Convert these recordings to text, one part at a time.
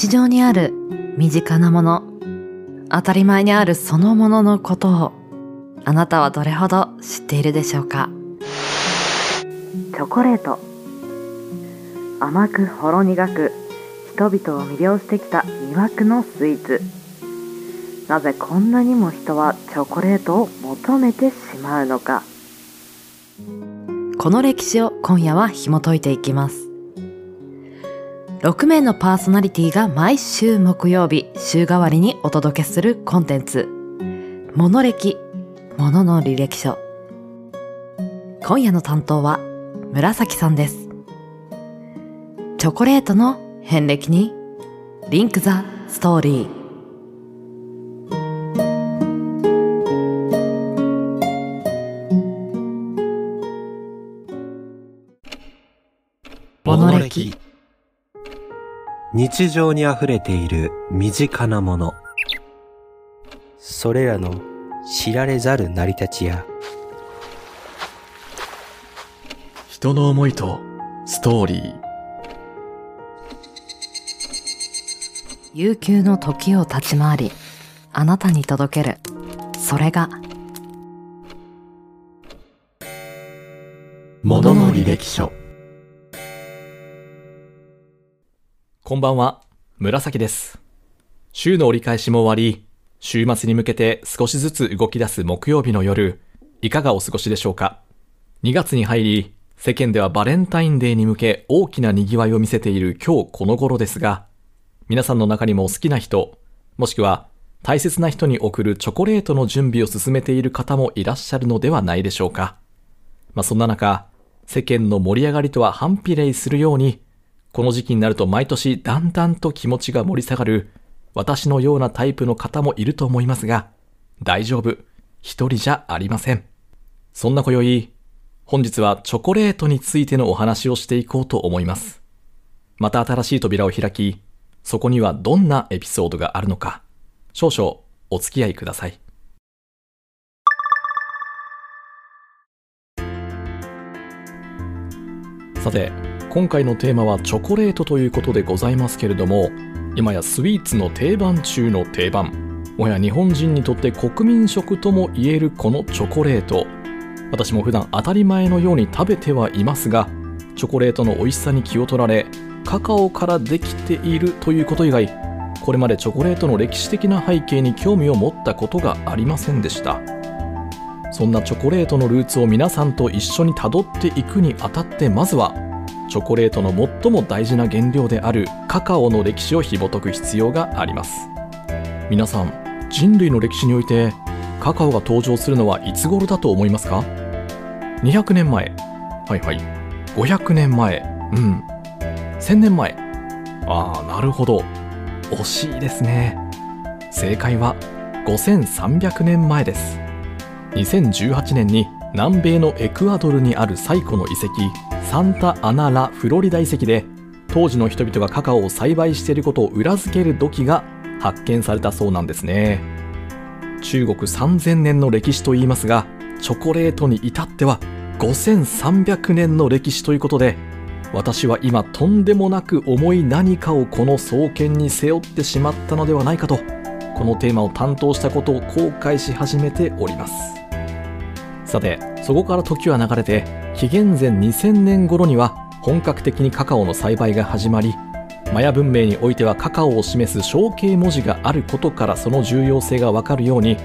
日常にある身近なもの、当たり前にあるそのもののことを、あなたはどれほど知っているでしょうか？チョコレート。甘くほろ苦く、人々を魅了してきた魅惑のスイーツ。なぜこんなにも人はチョコレートを求めてしまうのか。この歴史を今夜は紐解いていきます。6名のパーソナリティが毎週木曜日週替わりにお届けするコンテンツ「モノ歴モノの履歴書」今夜の担当は紫さんです。チョコレートの遍歴にリンク・ザ・ストーリー。モノ歴。日常に溢れている身近なもの。それらの知られざる成り立ちや、人の思いとストーリー。悠久の時を立ち回りあなたに届けるそれがものの履歴書。こんばんは、紫です。週の折り返しも終わり、週末に向けて少しずつ動き出す木曜日の夜、いかがお過ごしでしょうか ?2 月に入り、世間ではバレンタインデーに向け大きな賑わいを見せている今日この頃ですが、皆さんの中にも好きな人、もしくは大切な人に送るチョコレートの準備を進めている方もいらっしゃるのではないでしょうか？まあそんな中、世間の盛り上がりとは反比例するように、この時期になると毎年だんだんと気持ちが盛り下がる私のようなタイプの方もいると思いますが、大丈夫。一人じゃありません。そんな今宵、本日はチョコレートについてのお話をしていこうと思います。また新しい扉を開き、そこにはどんなエピソードがあるのか、少々お付き合いください。さて、今回のテーマはチョコレートということでございますけれども、今やスイーツの定番中の定番、もや日本人にとって国民食とも言えるこのチョコレート。私も普段当たり前のように食べてはいますが、チョコレートの美味しさに気を取られ、カカオからできているということ以外、これまでチョコレートの歴史的な背景に興味を持ったことがありませんでした。そんなチョコレートのルーツを皆さんと一緒にたどっていくにあたってまずはチョコレートの最も大事な原料であるカカオの歴史を紐解く必要があります。皆さん人類の歴史においてカカオが登場するのはいつ頃だと思いますか？200年前。はいはい。500年前。うん。1000年前。ああなるほど。惜しいですね。正解は5300年前です。2018年に南米のエクアドルにある最古の遺跡サンタアナ・ラ・フロリダ遺跡で当時の人々がカカオを栽培していることを裏付ける土器が発見されたそうなんですね。中国3000年の歴史といいますがチョコレートに至っては5300年の歴史ということで私は今とんでもなく重い何かをこの創建に背負ってしまったのではないかとこのテーマを担当したことを後悔し始めております。さてそこから時は流れて紀元前2000年頃には本格的にカカオの栽培が始まりマヤ文明においてはカカオを示す象形文字があることからその重要性がわかるように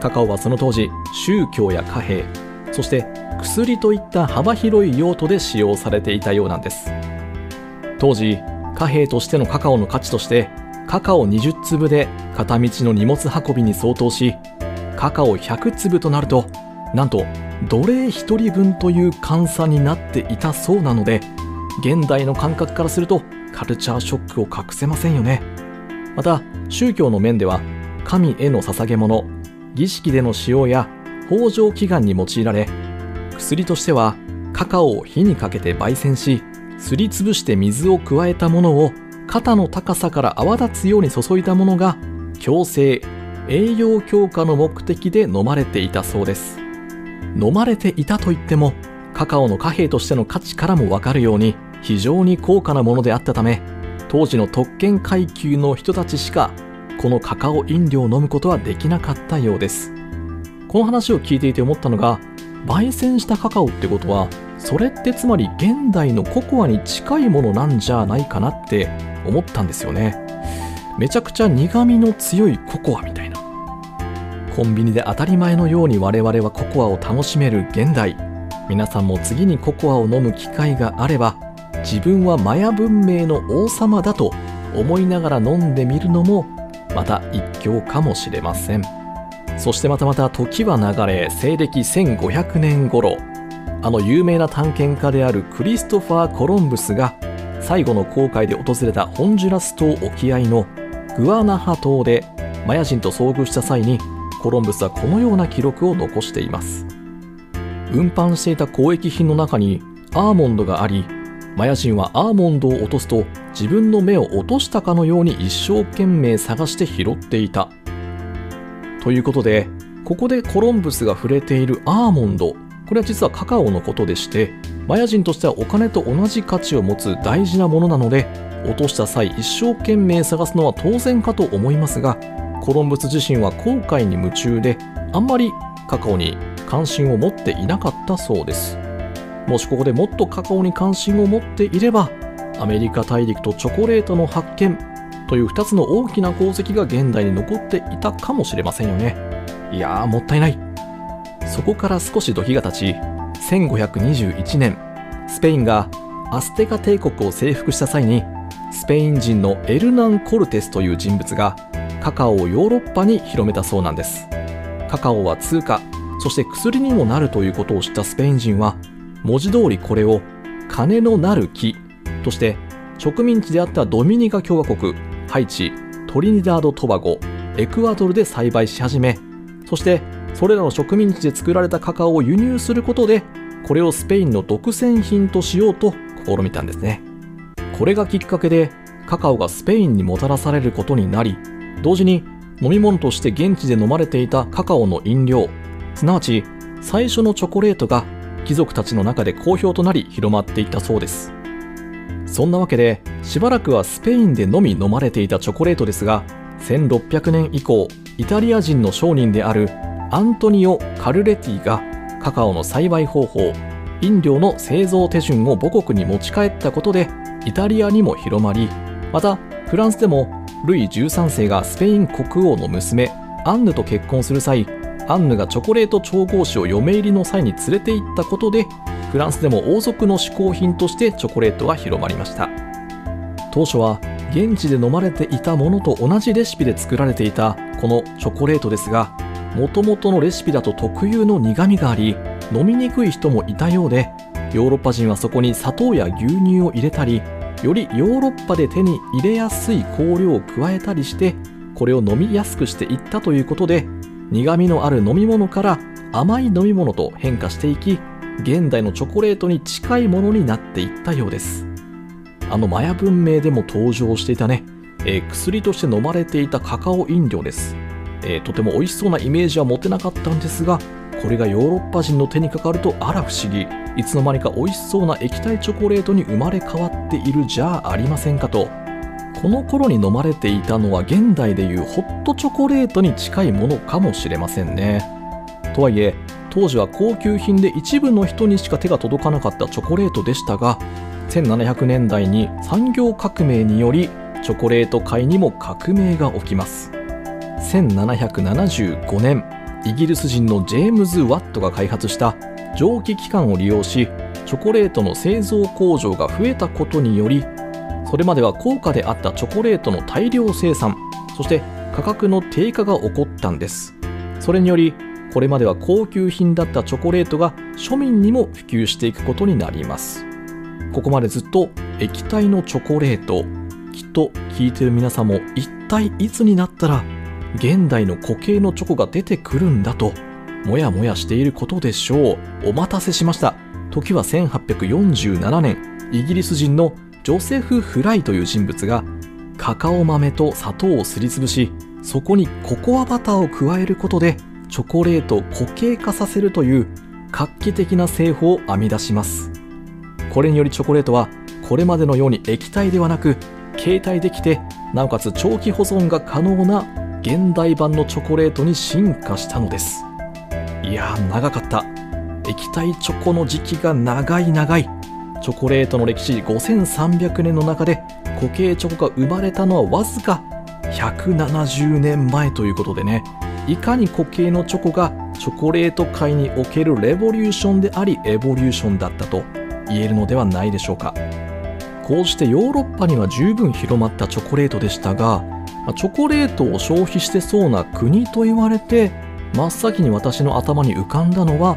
カカオはその当時宗教や貨幣そして薬といった幅広い用途で使用されていたようなんです。当時貨幣としてのカカオの価値としてカカオ20粒で片道の荷物運びに相当しカカオ100粒となるとなんと奴隷1人分という換算になっていたそうなので現代の感覚からするとカルチャーショックを隠せませんよね。また宗教の面では神への捧げ物儀式での使用や豊穣祈願に用いられ薬としてはカカオを火にかけて焙煎しすりつぶして水を加えたものを肩の高さから泡立つように注いだものが強制栄養強化の目的で飲まれていたそうです。飲まれていたといってもカカオの貨幣としての価値からもわかるように非常に高価なものであったため当時の特権階級の人たちしかこのカカオ飲料を飲むことはできなかったようです。この話を聞いていて思ったのが焙煎したカカオってことはそれってつまり現代のココアに近いものなんじゃないかなって思ったんですよね。めちゃくちゃ苦味の強いココアみたいな。コンビニで当たり前のように我々はココアを楽しめる現代。皆さんも次にココアを飲む機会があれば自分はマヤ文明の王様だと思いながら飲んでみるのもまた一興かもしれません。そしてまたまた時は流れ西暦1500年頃。あの有名な探検家であるクリストファー・コロンブスが最後の航海で訪れたホンジュラス島沖合のグアナハ島でマヤ人と遭遇した際にコロンブスはこのような記録を残しています。運搬していた交易品の中にアーモンドがありマヤ人はアーモンドを落とすと自分の目を落としたかのように一生懸命探して拾っていた。ということでここでコロンブスが触れているアーモンドこれは実はカカオのことでしてマヤ人としてはお金と同じ価値を持つ大事なものなので落とした際一生懸命探すのは当然かと思いますがコロンブス自身は航海に夢中であんまりカカオに関心を持っていなかったそうです。もしここでもっとカカオに関心を持っていればアメリカ大陸とチョコレートの発見という2つの大きな功績が現代に残っていたかもしれませんよね。いやーもったいない。そこから少し時が経ち1521年スペインがアステカ帝国を征服した際にスペイン人のエルナン・コルテスという人物がカカオをヨーロッパに広めたそうなんです。カカオは通貨そして薬にもなるということを知ったスペイン人は文字通りこれを金のなる木として植民地であったドミニカ共和国ハイチトリニダード・トバゴエクアドルで栽培し始めそしてそれらの植民地で作られたカカオを輸入することでこれをスペインの独占品としようと試みたんですね。これがきっかけでカカオがスペインにもたらされることになり同時に飲み物として現地で飲まれていたカカオの飲料。すなわち最初のチョコレートが貴族たちの中で好評となり広まっていったそうです。そんなわけでしばらくはスペインでのみ飲まれていたチョコレートですが1600年以降イタリア人の商人であるアントニオ・カルレティがカカオの栽培方法飲料の製造手順を母国に持ち帰ったことでイタリアにも広まりまたフランスでもルイ13世がスペイン国王の娘アンヌと結婚する際アンヌがチョコレート調合師を嫁入りの際に連れて行ったことでフランスでも王族の嗜好品としてチョコレートは広まりました。当初は現地で飲まれていたものと同じレシピで作られていたこのチョコレートですがもともとのレシピだと特有の苦みがあり飲みにくい人もいたようでヨーロッパ人はそこに砂糖や牛乳を入れたりよりヨーロッパで手に入れやすい香料を加えたりしてこれを飲みやすくしていったということで苦みのある飲み物から甘い飲み物と変化していき現代のチョコレートに近いものになっていったようです。あのマヤ文明でも登場していたね、えー、薬として飲まれていたカカオ飲料です、えー、とても美味しそうなイメージは持てなかったんですがこれがヨーロッパ人の手にかかるとあら不思議。いつの間にか美味しそうな液体チョコレートに生まれ変わっているじゃありませんかと。この頃に飲まれていたのは現代でいうホットチョコレートに近いものかもしれませんね。とはいえ当時は高級品で一部の人にしか手が届かなかったチョコレートでしたが1700年代に産業革命によりチョコレート界にも革命が起きます。1775年イギリス人のジェームズ・ワットが開発した蒸気機関を利用しチョコレートの製造工場が増えたことによりそれまでは高価であったチョコレートの大量生産そして価格の低下が起こったんです。それによりこれまでは高級品だったチョコレートが庶民にも普及していくことになります。ここまでずっと液体のチョコレート。きっと聞いてる皆さんも一体いつになったら現代の固形のチョコが出てくるんだともやもやしていることでしょう。お待たせしました。時は1847年イギリス人のジョセフ・フライという人物がカカオ豆と砂糖をすりつぶしそこにココアバターを加えることでチョコレートを固形化させるという画期的な製法を編み出します。これによりチョコレートはこれまでのように液体ではなく携帯できてなおかつ長期保存が可能な現代版のチョコレートに進化したのです。いやー長かった。液体チョコの時期が長い長い。チョコレートの歴史5300年の中で固形チョコが生まれたのはわずか170年前ということでね。いかに固形のチョコがチョコレート界におけるレボリューションでありエボリューションだったと言えるのではないでしょうか。こうしてヨーロッパには十分広まったチョコレートでしたがチョコレートを消費してそうな国と言われて真っ先に私の頭に浮かんだのは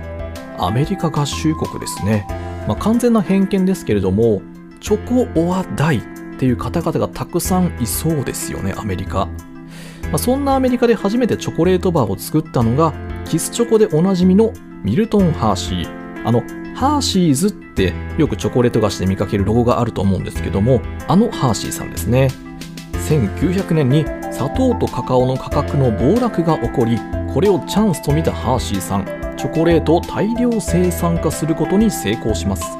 アメリカ合衆国ですね、まあ、完全な偏見ですけれどもチョコ・オア・ダイっていう方々がたくさんいそうですよねアメリカ、まあ、そんなアメリカで初めてチョコレートバーを作ったのがキスチョコでおなじみのミルトン・ハーシー。あのハーシーズってよくチョコレート菓子で見かけるロゴがあると思うんですけどもあのハーシーさんですね。1900年に砂糖とカカオの価格の暴落が起こりこれをチャンスと見たハーシーさんチョコレートを大量生産化することに成功します。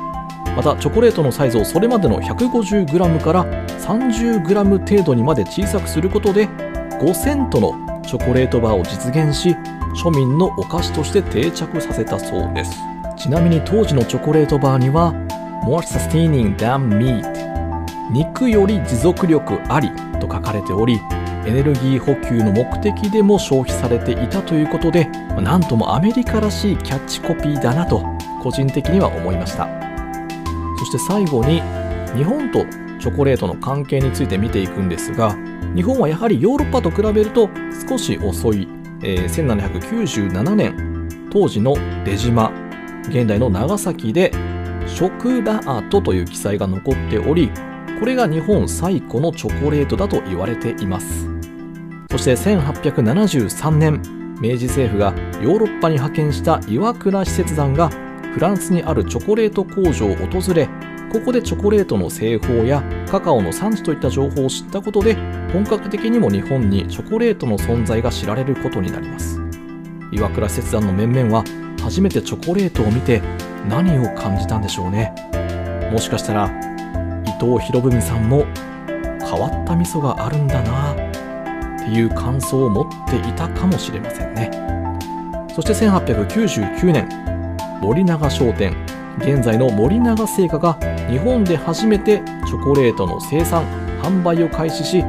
またチョコレートのサイズをそれまでの 150g から 30g 程度にまで小さくすることで5セントのチョコレートバーを実現し庶民のお菓子として定着させたそうです。ちなみに当時のチョコレートバーには More sustaining than meat 肉より持続力ありと書かれておりエネルギー補給の目的でも消費されていたということでなんともアメリカらしいキャッチコピーだなと個人的には思いました。そして最後に日本とチョコレートの関係について見ていくんですが日本はやはりヨーロッパと比べると少し遅い、えー、1797年当時の出島現代の長崎でショクラートという記載が残っておりこれが日本最古のチョコレートだと言われています。そして1873年明治政府がヨーロッパに派遣した岩倉使節団がフランスにあるチョコレート工場を訪れここでチョコレートの製法やカカオの産地といった情報を知ったことで本格的にも日本にチョコレートの存在が知られることになります。岩倉使節団の面々は初めてチョコレートを見て何を感じたんでしょうね。もしかしたら藤博文さんも変わった味噌があるんだなっていう感想を持っていたかもしれませんね。そして1899年森永商店現在の森永製菓が日本で初めてチョコレートの生産販売を開始し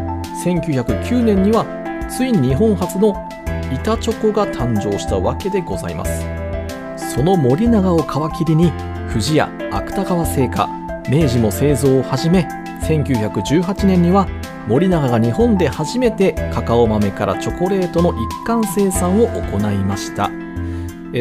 1909年にはついに日本初の板チョコが誕生したわけでございます。その森永を皮切りに富士屋芥川製菓明治も製造を始め1918年には森永が日本で初めてカカオ豆からチョコレートの一貫生産を行いました。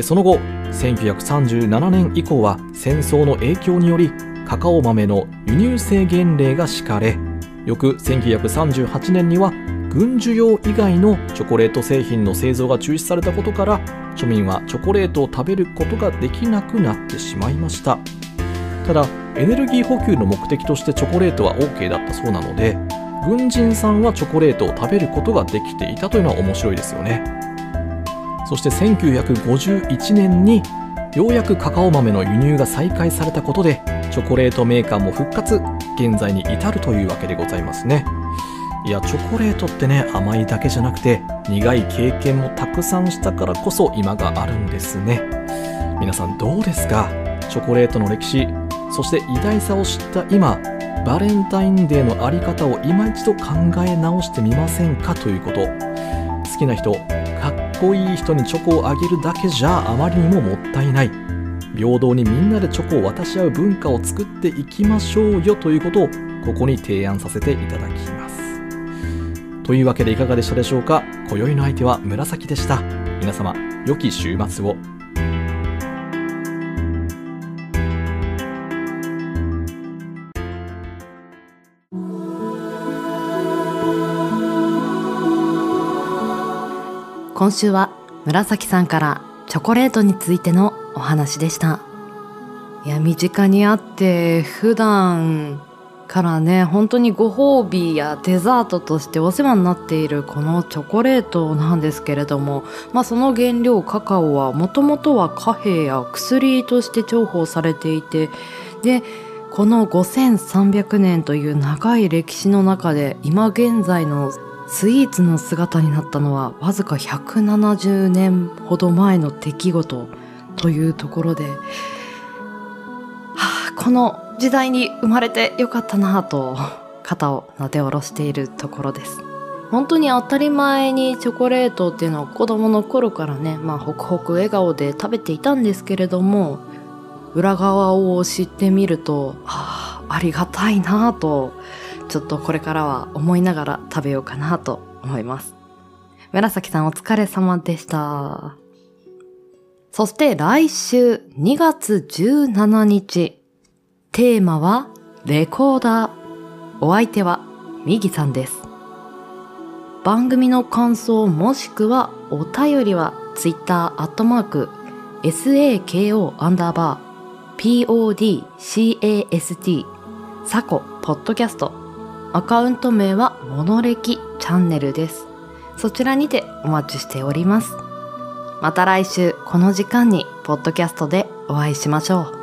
その後1937年以降は戦争の影響によりカカオ豆の輸入制限令が敷かれ翌1938年には軍需用以外のチョコレート製品の製造が中止されたことから庶民はチョコレートを食べることができなくなってしまいました。ただエネルギー補給の目的としてチョコレートは OK だったそうなので軍人さんはチョコレートを食べることができていたというのは面白いですよね。そして1951年にようやくカカオ豆の輸入が再開されたことでチョコレートメーカーも復活現在に至るというわけでございますね。いやチョコレートってね甘いだけじゃなくて苦い経験もたくさんしたからこそ今があるんですね。皆さんどうですか？チョコレートの歴史そして偉大さを知った今バレンタインデーのあり方を今一度考え直してみませんかということ。好きな人かっこいい人にチョコをあげるだけじゃあまりにももったいない。平等にみんなでチョコを渡し合う文化を作っていきましょうよということをここに提案させていただきます。というわけでいかがでしたでしょうか？今宵の相手は紫でした。皆様良き週末を。今週は紫さんからチョコレートについてのお話でした。いや身近にあって普段からね本当にご褒美やデザートとしてお世話になっているこのチョコレートなんですけれども、まあ、その原料カカオはもともとは貨幣や薬として重宝されていてでこの5300年という長い歴史の中で今現在のスイーツの姿になったのはわずか170年ほど前の出来事というところで、はあ、この時代に生まれてよかったなと肩をなで下ろしているところです。本当に当たり前にチョコレートっていうのは子供の頃からね、まあ、ホクホク笑顔で食べていたんですけれども、裏側を知ってみると、ああ、ありがたいなぁと、ちょっとこれからは思いながら食べようかなと思います。紫さんお疲れ様でした。そして来週2月17日、テーマはレコーダー。お相手はミギさんです。番組の感想もしくはお便りは Twitter アットマーク SAKO アンダーバー PODCAST サコポッドキャストアカウント名はモノレキチャンネルです。そちらにてお待ちしております。また来週この時間にポッドキャストでお会いしましょう。